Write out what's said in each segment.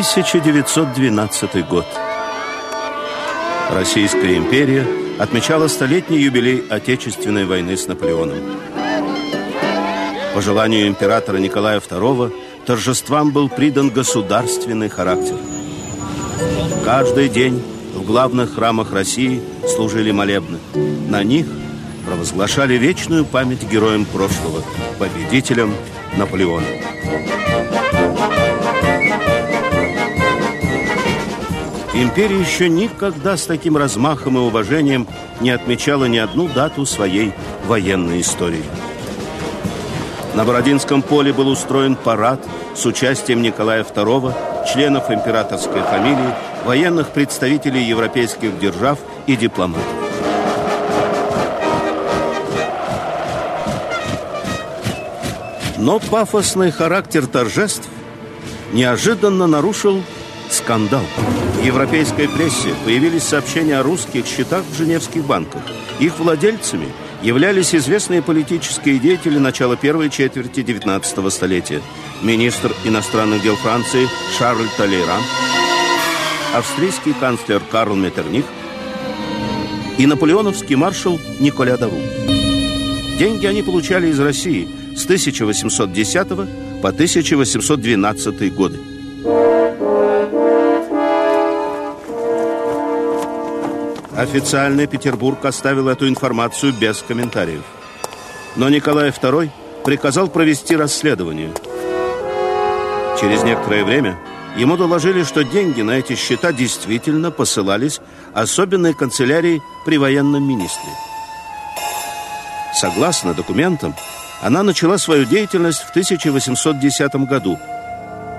1912 год. Российская империя отмечала столетний юбилей Отечественной войны с Наполеоном. По желанию императора Николая II торжествам был придан государственный характер. Каждый день в главных храмах России служили молебны. На них провозглашали вечную память героям прошлого, победителям Наполеона. Империя еще никогда с таким размахом и уважением не отмечала ни одну дату своей военной истории. На Бородинском поле был устроен парад с участием Николая II, членов императорской фамилии, военных представителей европейских держав и дипломатов. Но пафосный характер торжеств неожиданно нарушил скандал. В европейской прессе появились сообщения о русских счетах в женевских банках. Их владельцами являлись известные политические деятели начала первой четверти 19 столетия. Министр иностранных дел Франции Шарль Толейран, австрийский канцлер Карл Меттерних и наполеоновский маршал Николя Даву. Деньги они получали из России с 1810 по 1812 годы. Официальный Петербург оставил эту информацию без комментариев. Но Николай II приказал провести расследование. Через некоторое время ему доложили, что деньги на эти счета действительно посылались особенной канцелярии при военном министре. Согласно документам, она начала свою деятельность в 1810 году,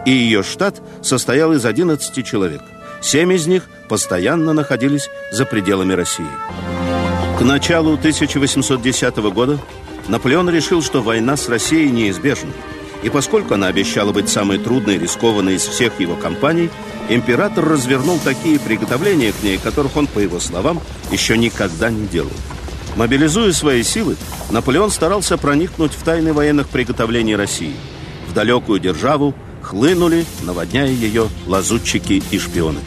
и ее штат состоял из 11 человек. Семь из них постоянно находились за пределами России. К началу 1810 года Наполеон решил, что война с Россией неизбежна. И поскольку она обещала быть самой трудной и рискованной из всех его кампаний, император развернул такие приготовления к ней, которых он, по его словам, еще никогда не делал. Мобилизуя свои силы, Наполеон старался проникнуть в тайны военных приготовлений России. В далекую державу хлынули, наводняя ее лазутчики и шпионы.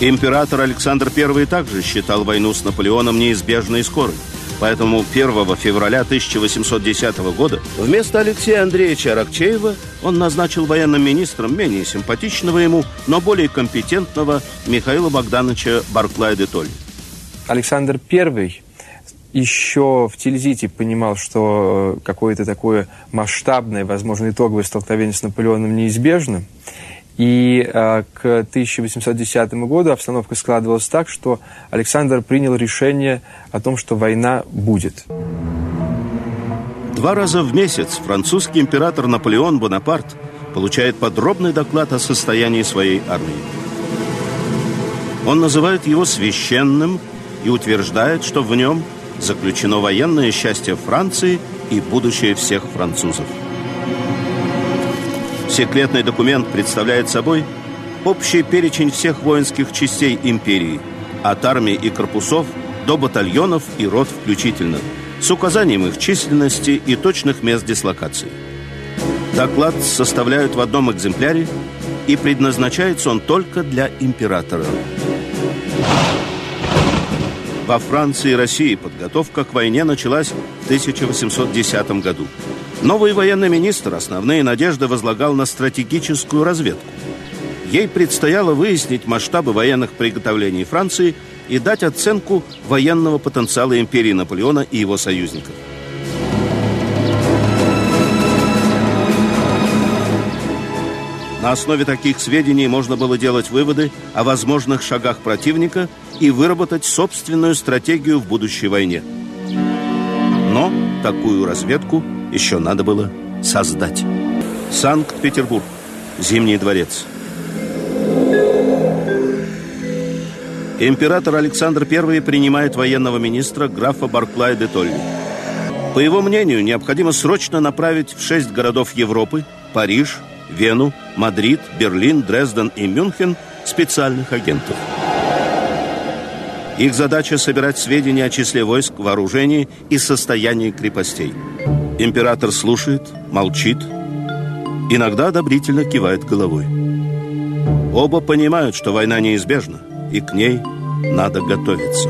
Император Александр I также считал войну с Наполеоном неизбежной и скорой. Поэтому 1 февраля 1810 года вместо Алексея Андреевича Аракчеева он назначил военным министром менее симпатичного ему, но более компетентного Михаила Богдановича Барклая де Толь. Александр I еще в Тильзите понимал, что какое-то такое масштабное, возможно, итоговое столкновение с Наполеоном неизбежно. И э, к 1810 году обстановка складывалась так, что Александр принял решение о том, что война будет. Два раза в месяц французский император Наполеон Бонапарт получает подробный доклад о состоянии своей армии. Он называет его священным и утверждает, что в нем заключено военное счастье Франции и будущее всех французов. Секретный документ представляет собой общий перечень всех воинских частей империи, от армии и корпусов до батальонов и рот включительно, с указанием их численности и точных мест дислокации. Доклад составляют в одном экземпляре, и предназначается он только для императора. Во Франции и России подготовка к войне началась в 1810 году. Новый военный министр основные надежды возлагал на стратегическую разведку. Ей предстояло выяснить масштабы военных приготовлений Франции и дать оценку военного потенциала империи Наполеона и его союзников. На основе таких сведений можно было делать выводы о возможных шагах противника и выработать собственную стратегию в будущей войне. Но такую разведку еще надо было создать. Санкт-Петербург. Зимний дворец. Император Александр I принимает военного министра графа Барклая де Толли. По его мнению, необходимо срочно направить в шесть городов Европы – Париж, Вену, Мадрид, Берлин, Дрезден и Мюнхен – специальных агентов. Их задача – собирать сведения о числе войск, вооружении и состоянии крепостей – Император слушает, молчит, иногда одобрительно кивает головой. Оба понимают, что война неизбежна, и к ней надо готовиться.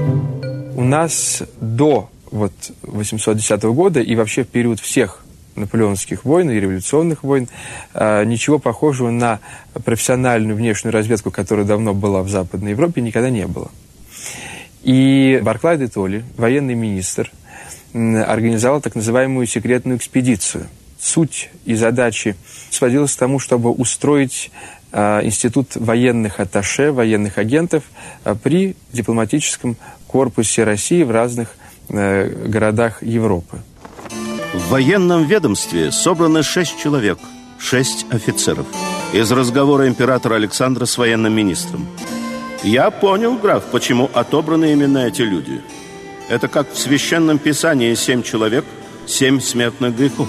У нас до вот 810 года и вообще в период всех наполеоновских войн и революционных войн, а, ничего похожего на профессиональную внешнюю разведку, которая давно была в Западной Европе, никогда не было. И Барклай де Толли, военный министр, организовал так называемую секретную экспедицию. Суть и задачи сводилась к тому, чтобы устроить а, институт военных атташе, военных агентов а, при дипломатическом корпусе России в разных э, городах Европы. В военном ведомстве собраны шесть человек, шесть офицеров. Из разговора императора Александра с военным министром. Я понял, граф, почему отобраны именно эти люди. Это как в священном писании семь человек, семь смертных грехов.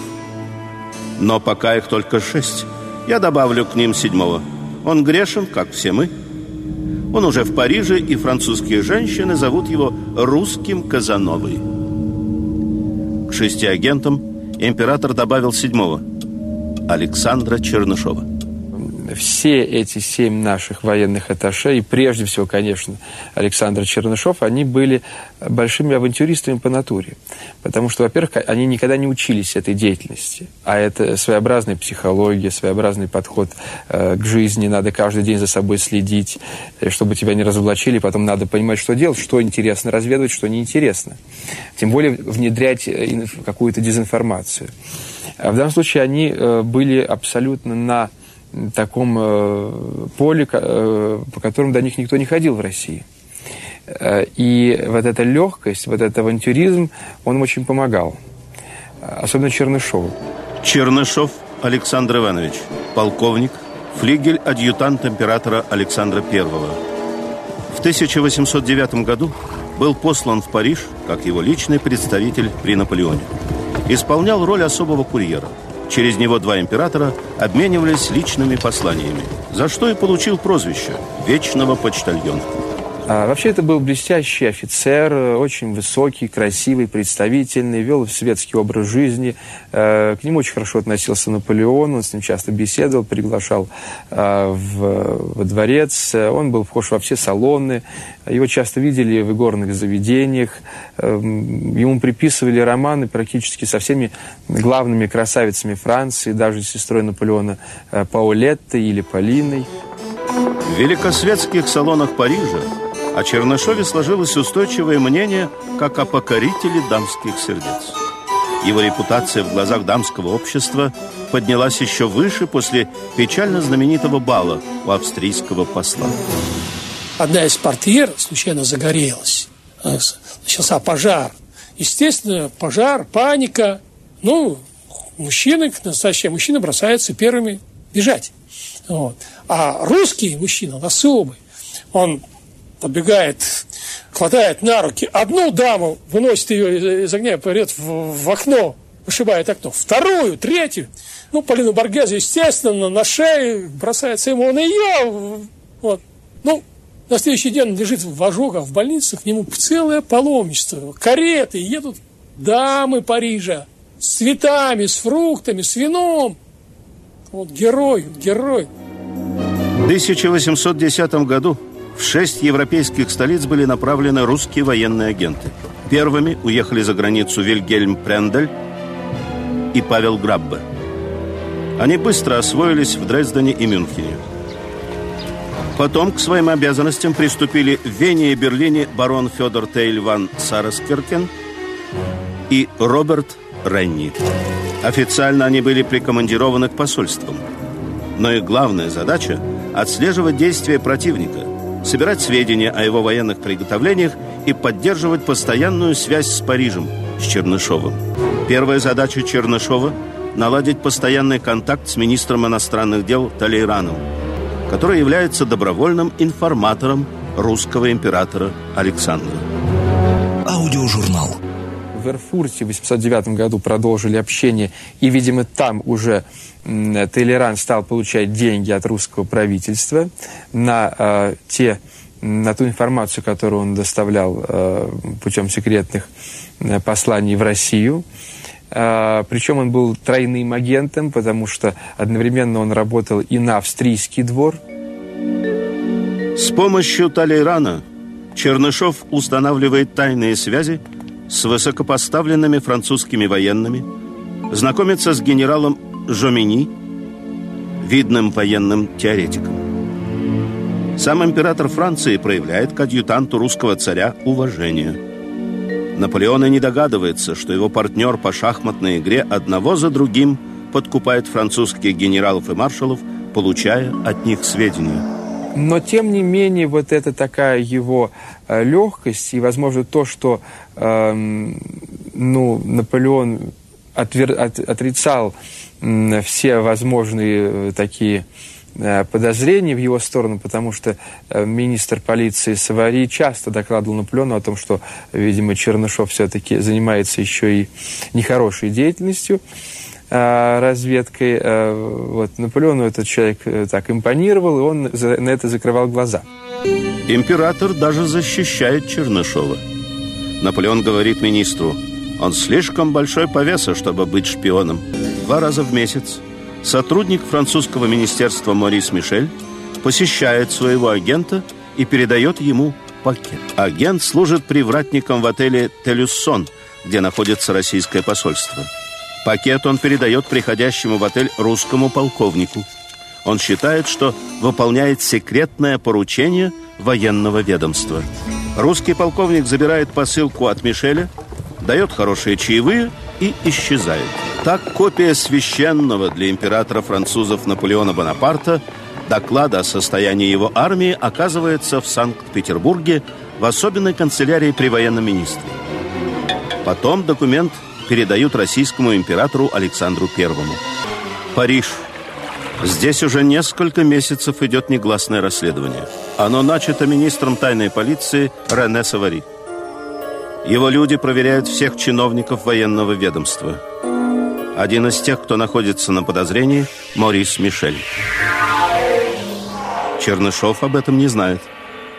Но пока их только шесть. Я добавлю к ним седьмого. Он грешен, как все мы. Он уже в Париже, и французские женщины зовут его русским Казановой шести агентам император добавил седьмого – Александра Чернышова все эти семь наших военных атташе, и прежде всего, конечно, Александр Чернышов, они были большими авантюристами по натуре. Потому что, во-первых, они никогда не учились этой деятельности. А это своеобразная психология, своеобразный подход э, к жизни. Надо каждый день за собой следить, э, чтобы тебя не разоблачили. Потом надо понимать, что делать, что интересно разведывать, что неинтересно. Тем более внедрять э, какую-то дезинформацию. А в данном случае они э, были абсолютно на таком э, поле, э, по которому до них никто не ходил в России. Э, и вот эта легкость, вот этот авантюризм, он очень помогал. Особенно Чернышову. Чернышов Александр Иванович, полковник, флигель-адъютант императора Александра I. В 1809 году был послан в Париж как его личный представитель при Наполеоне. Исполнял роль особого курьера – Через него два императора обменивались личными посланиями, за что и получил прозвище «Вечного почтальона». А, вообще это был блестящий офицер, очень высокий, красивый, представительный, вел светский образ жизни. Э, к нему очень хорошо относился Наполеон, он с ним часто беседовал, приглашал э, в, во дворец. Он был вхож во все салоны, его часто видели в игорных заведениях. Эм, ему приписывали романы практически со всеми главными красавицами Франции, даже с сестрой Наполеона э, Паулеттой или Полиной. В великосветских салонах Парижа о Чернышове сложилось устойчивое мнение как о покорителе дамских сердец. Его репутация в глазах дамского общества поднялась еще выше после печально знаменитого бала у австрийского посла. Одна из портьер случайно загорелась. Начался пожар. Естественно, пожар, паника. Ну, мужчины, настоящие мужчины бросаются первыми бежать. Вот. А русский мужчина, он особый. Он подбегает, хватает на руки одну даму, выносит ее из огня, порет в, в окно, вышибает окно, вторую, третью. Ну, Полину Баргезу, естественно, на шею бросается ему, он ее, вот. Ну, на следующий день он лежит в ожогах в больнице, к нему целое паломничество, кареты, едут дамы Парижа с цветами, с фруктами, с вином. Вот герой, герой. В 1810 году в шесть европейских столиц были направлены русские военные агенты. Первыми уехали за границу Вильгельм Прендель и Павел Граббе. Они быстро освоились в Дрездене и Мюнхене. Потом к своим обязанностям приступили в Вене и Берлине барон Федор Тейль ван Сараскеркен и Роберт Ренни. Официально они были прикомандированы к посольствам. Но их главная задача – отслеживать действия противника – собирать сведения о его военных приготовлениях и поддерживать постоянную связь с Парижем, с Чернышовым. Первая задача Чернышова – наладить постоянный контакт с министром иностранных дел Талейраном, который является добровольным информатором русского императора Александра. Аудиожурнал в Эрфурте в 809 году продолжили общение, и, видимо, там уже Толеран стал получать деньги от русского правительства на э, те на ту информацию, которую он доставлял э, путем секретных э, посланий в Россию. Э, причем он был тройным агентом, потому что одновременно он работал и на австрийский двор, С помощью Талейрана Чернышов устанавливает тайные связи с высокопоставленными французскими военными, знакомится с генералом Жомини, видным военным теоретиком. Сам император Франции проявляет к адъютанту русского царя уважение. Наполеон и не догадывается, что его партнер по шахматной игре одного за другим подкупает французских генералов и маршалов, получая от них сведения. Но, тем не менее, вот эта такая его э, легкость и, возможно, то, что э, ну, Наполеон отвер, от, отрицал э, все возможные э, такие Э, подозрений в его сторону, потому что э, министр полиции Савари часто докладывал Наполеону о том, что, видимо, Чернышов все-таки занимается еще и нехорошей деятельностью разведкой. Вот Наполеону этот человек так импонировал, и он на это закрывал глаза. Император даже защищает Чернышова. Наполеон говорит министру, он слишком большой по весу, чтобы быть шпионом. Два раза в месяц сотрудник французского министерства Морис Мишель посещает своего агента и передает ему пакет. Агент служит привратником в отеле «Телюссон», где находится российское посольство. Пакет он передает приходящему в отель русскому полковнику. Он считает, что выполняет секретное поручение военного ведомства. Русский полковник забирает посылку от Мишеля, дает хорошие чаевые и исчезает. Так копия священного для императора французов Наполеона Бонапарта доклада о состоянии его армии оказывается в Санкт-Петербурге в особенной канцелярии при военном министре. Потом документ передают российскому императору Александру Первому. Париж. Здесь уже несколько месяцев идет негласное расследование. Оно начато министром тайной полиции Рене Савари. Его люди проверяют всех чиновников военного ведомства – один из тех, кто находится на подозрении, Морис Мишель. Чернышов об этом не знает.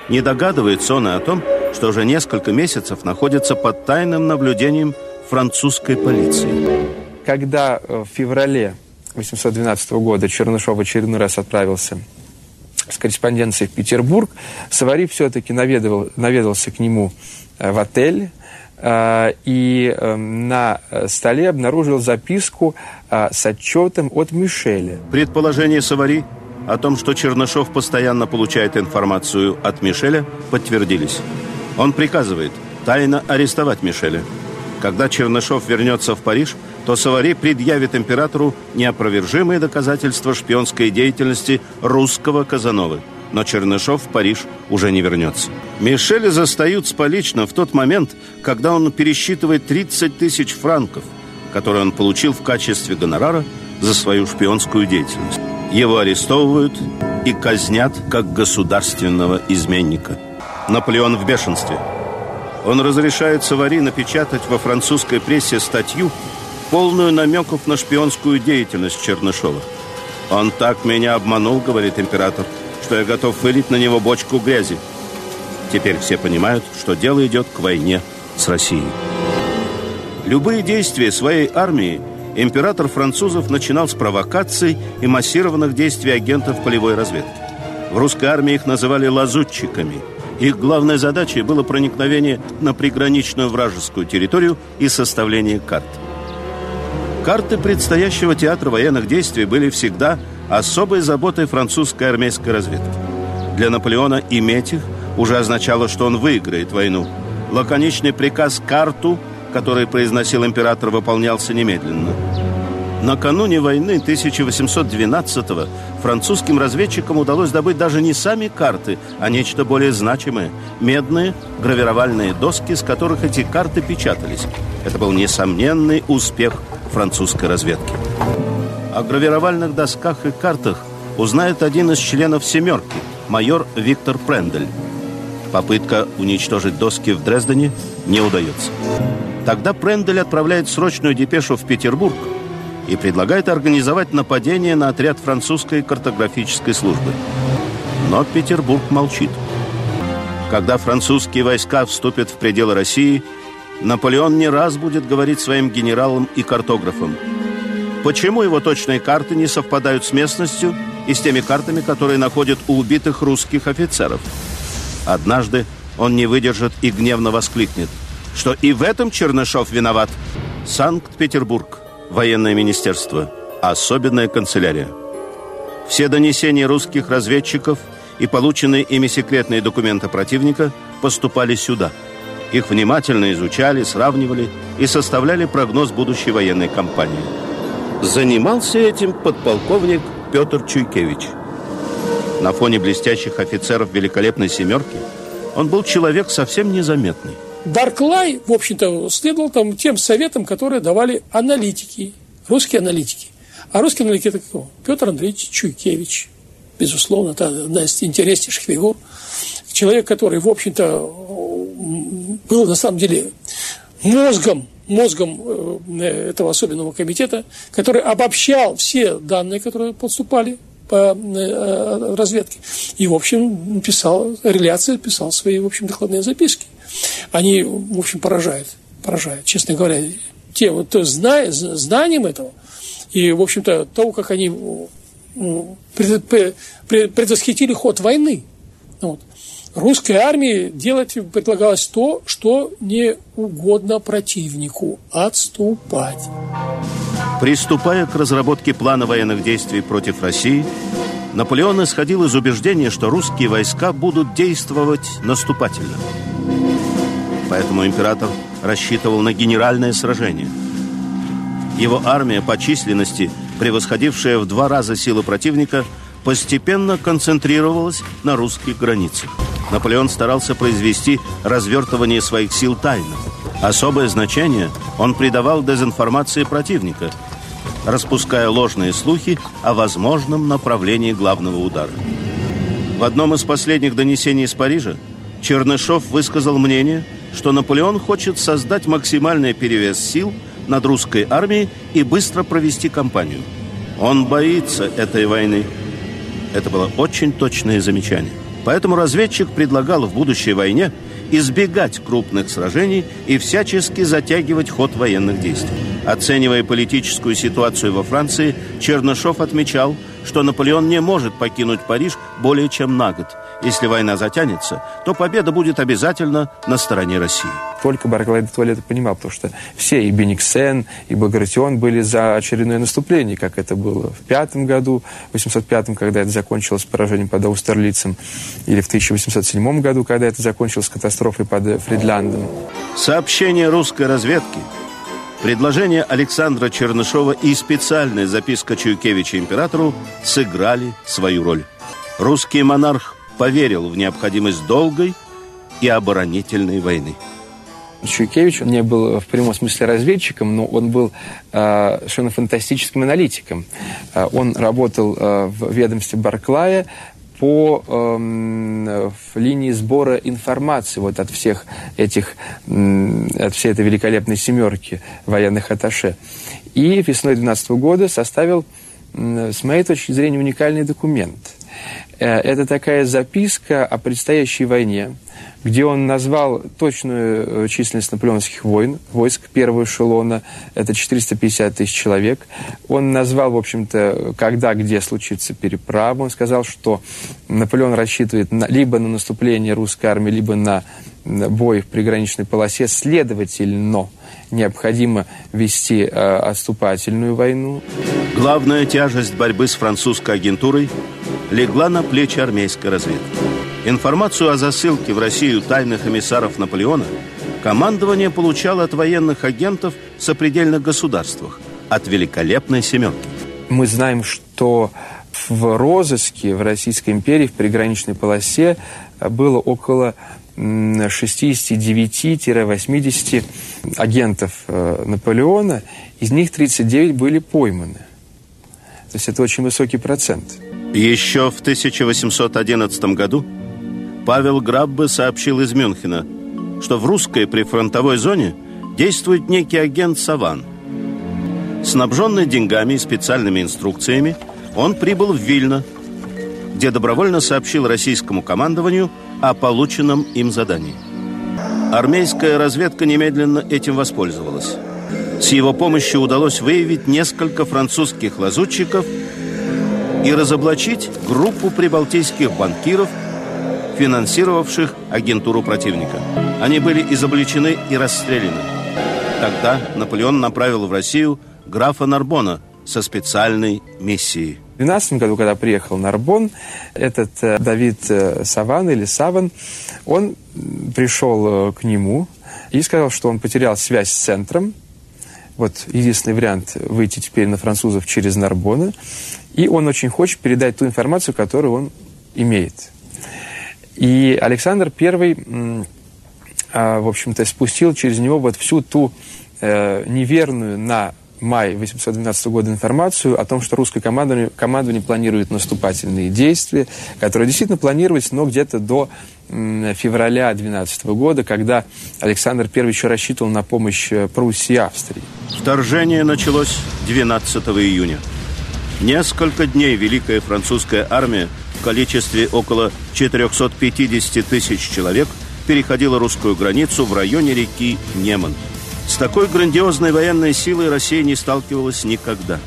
Не догадывается он и о том, что уже несколько месяцев находится под тайным наблюдением французской полиции. Когда э, в феврале 1812 года Чернышов очередной раз отправился с корреспонденцией в Петербург, Савари все-таки наведывал, наведался к нему э, в отель, Э, и на столе обнаружил записку с отчетом от Мишеля. Предположение Савари о том, что Чернышов постоянно получает информацию от Мишеля, подтвердились. Он приказывает тайно арестовать Мишеля. Когда Чернышов вернется в Париж, то Савари предъявит императору неопровержимые доказательства шпионской деятельности русского Казановы – но Чернышов в Париж уже не вернется. Мишеля застают с в тот момент, когда он пересчитывает 30 тысяч франков, которые он получил в качестве гонорара за свою шпионскую деятельность. Его арестовывают и казнят как государственного изменника. Наполеон в бешенстве. Он разрешает Савари напечатать во французской прессе статью, полную намеков на шпионскую деятельность Чернышова. «Он так меня обманул», — говорит император, — что я готов вылить на него бочку грязи. Теперь все понимают, что дело идет к войне с Россией. Любые действия своей армии император французов начинал с провокаций и массированных действий агентов полевой разведки. В русской армии их называли лазутчиками. Их главной задачей было проникновение на приграничную вражескую территорию и составление карт. Карты предстоящего театра военных действий были всегда – особой заботой французской армейской разведки. Для Наполеона иметь их уже означало, что он выиграет войну. Лаконичный приказ «карту», который произносил император, выполнялся немедленно. Накануне войны 1812-го французским разведчикам удалось добыть даже не сами карты, а нечто более значимое – медные гравировальные доски, с которых эти карты печатались. Это был несомненный успех французской разведки. О гравировальных досках и картах узнает один из членов «семерки», майор Виктор Прендель. Попытка уничтожить доски в Дрездене не удается. Тогда Прендель отправляет срочную депешу в Петербург и предлагает организовать нападение на отряд французской картографической службы. Но Петербург молчит. Когда французские войска вступят в пределы России, Наполеон не раз будет говорить своим генералам и картографам – Почему его точные карты не совпадают с местностью, и с теми картами, которые находят у убитых русских офицеров. Однажды он не выдержит и гневно воскликнет, что и в этом Чернышов виноват. Санкт-Петербург, военное министерство, особенная канцелярия. Все донесения русских разведчиков и полученные ими секретные документы противника поступали сюда. Их внимательно изучали, сравнивали и составляли прогноз будущей военной кампании. Занимался этим подполковник Петр Чуйкевич. На фоне блестящих офицеров великолепной «семерки» он был человек совсем незаметный. Барклай, в общем-то, следовал там тем советам, которые давали аналитики, русские аналитики. А русский аналитик это кто? Петр Андреевич Чуйкевич. Безусловно, это одна из интереснейших фигур. Человек, который, в общем-то, был на самом деле мозгом мозгом э, этого особенного комитета, который обобщал все данные, которые поступали по э, разведке. И, в общем, писал, реляция писал свои, в общем, докладные записки. Они, в общем, поражают, поражают, честно говоря, тем, то зна, знанием этого, и, в общем-то, того, как они предвосхитили ход войны. Вот русской армии делать предлагалось то, что не угодно противнику – отступать. Приступая к разработке плана военных действий против России, Наполеон исходил из убеждения, что русские войска будут действовать наступательно. Поэтому император рассчитывал на генеральное сражение. Его армия по численности, превосходившая в два раза силы противника, постепенно концентрировалась на русских границах. Наполеон старался произвести развертывание своих сил тайно. Особое значение он придавал дезинформации противника, распуская ложные слухи о возможном направлении главного удара. В одном из последних донесений из Парижа Чернышов высказал мнение, что Наполеон хочет создать максимальный перевес сил над русской армией и быстро провести кампанию. Он боится этой войны. Это было очень точное замечание. Поэтому разведчик предлагал в будущей войне избегать крупных сражений и всячески затягивать ход военных действий. Оценивая политическую ситуацию во Франции, Чернышов отмечал, что Наполеон не может покинуть Париж более чем на год. Если война затянется, то победа будет обязательно на стороне России. Только Барклай де Туалет понимал, потому что все, и Бениксен, и Багратион были за очередное наступление, как это было в пятом году, в 805 когда это закончилось поражением под Аустерлицем, или в 1807 году, когда это закончилось катастрофой под Фридляндом. Сообщение русской разведки Предложение Александра Чернышова и специальная записка Чуйкевича императору сыграли свою роль. Русский монарх поверил в необходимость долгой и оборонительной войны. Чуйкевич он не был в прямом смысле разведчиком, но он был э, совершенно фантастическим аналитиком. Э, он работал э, в ведомстве Барклая по э, линии сбора информации вот от всех этих, э, от всей этой великолепной семерки военных атташе. И весной 2012 года составил, э, с моей точки зрения, уникальный документ. Э, это такая записка о предстоящей войне, где он назвал точную э, численность наполеоновских войн, войск первого эшелона, это 450 тысяч человек. Он назвал, в общем-то, когда, где случится переправа. Он сказал, что Наполеон рассчитывает на, либо на наступление русской армии, либо на бой в приграничной полосе. Следовательно, необходимо вести э, отступательную войну. Главная тяжесть борьбы с французской агентурой легла на плечи армейской разведки. Информацию о засылке в Россию тайных эмиссаров Наполеона командование получало от военных агентов в сопредельных государствах, от великолепной «семерки». Мы знаем, что в розыске в Российской империи в приграничной полосе было около 69-80 агентов э, Наполеона, из них 39 были пойманы. То есть это очень высокий процент. Еще в 1811 году Павел Граббе сообщил из Мюнхена, что в русской прифронтовой зоне действует некий агент Саван. Снабженный деньгами и специальными инструкциями, он прибыл в Вильно, где добровольно сообщил российскому командованию о полученном им задании. Армейская разведка немедленно этим воспользовалась. С его помощью удалось выявить несколько французских лазутчиков и разоблачить группу прибалтийских банкиров, финансировавших агентуру противника. Они были изобличены и расстреляны. Тогда Наполеон направил в Россию графа Нарбона со специальной миссией. В 12 году, когда приехал Нарбон, этот э, Давид э, Саван или Саван, он пришел э, к нему и сказал, что он потерял связь с центром. Вот единственный вариант выйти теперь на французов через Нарбона. И он очень хочет передать ту информацию, которую он имеет. И Александр I, а, в общем-то, спустил через него вот всю ту неверную на май 812 года информацию о том, что русское командование, командование планирует наступательные действия, которые действительно планировались, но где-то до февраля 12 года, когда Александр I еще рассчитывал на помощь э, Пруссии и Австрии. Вторжение началось 12 июня. Несколько дней Великая французская армия в количестве около 450 тысяч человек переходила русскую границу в районе реки Неман – с такой грандиозной военной силой Россия не сталкивалась никогда.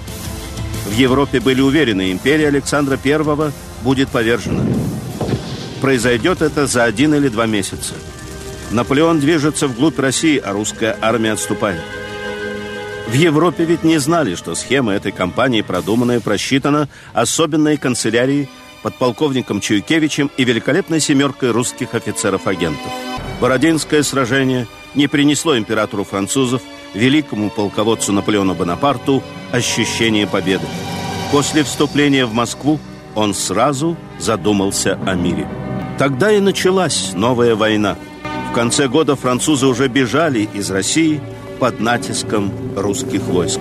В Европе были уверены, империя Александра I будет повержена. Произойдет это за один или два месяца. Наполеон движется вглубь России, а русская армия отступает. В Европе ведь не знали, что схема этой кампании продумана и просчитана особенной канцелярией, подполковником Чуйкевичем и великолепной семеркой русских офицеров-агентов. Бородинское сражение – не принесло императору французов, великому полководцу Наполеону Бонапарту, ощущение победы. После вступления в Москву он сразу задумался о мире. Тогда и началась новая война. В конце года французы уже бежали из России под натиском русских войск.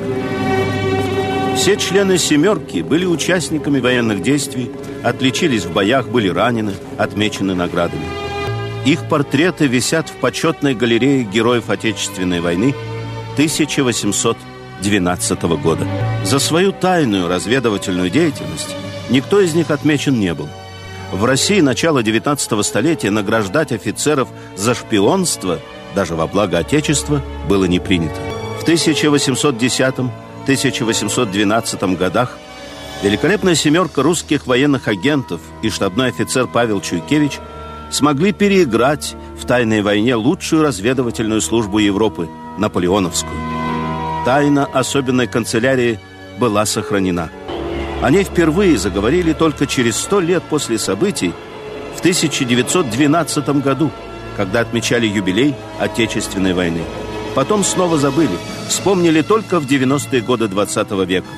Все члены «семерки» были участниками военных действий, отличились в боях, были ранены, отмечены наградами. Их портреты висят в почетной галерее героев Отечественной войны 1812 года. За свою тайную разведывательную деятельность никто из них отмечен не был. В России начала 19 столетия награждать офицеров за шпионство даже во благо Отечества было не принято. В 1810-1812 годах великолепная семерка русских военных агентов и штабной офицер Павел Чуйкевич – смогли переиграть в тайной войне лучшую разведывательную службу Европы – наполеоновскую. Тайна особенной канцелярии была сохранена. О ней впервые заговорили только через сто лет после событий в 1912 году, когда отмечали юбилей Отечественной войны. Потом снова забыли, вспомнили только в 90-е годы 20 века.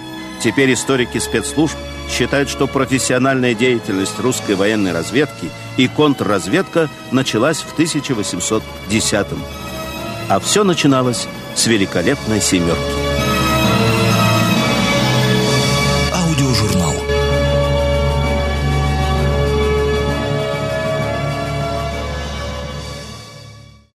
Теперь историки спецслужб считают, что профессиональная деятельность русской военной разведки и контрразведка началась в 1810-м. А все начиналось с великолепной «семерки».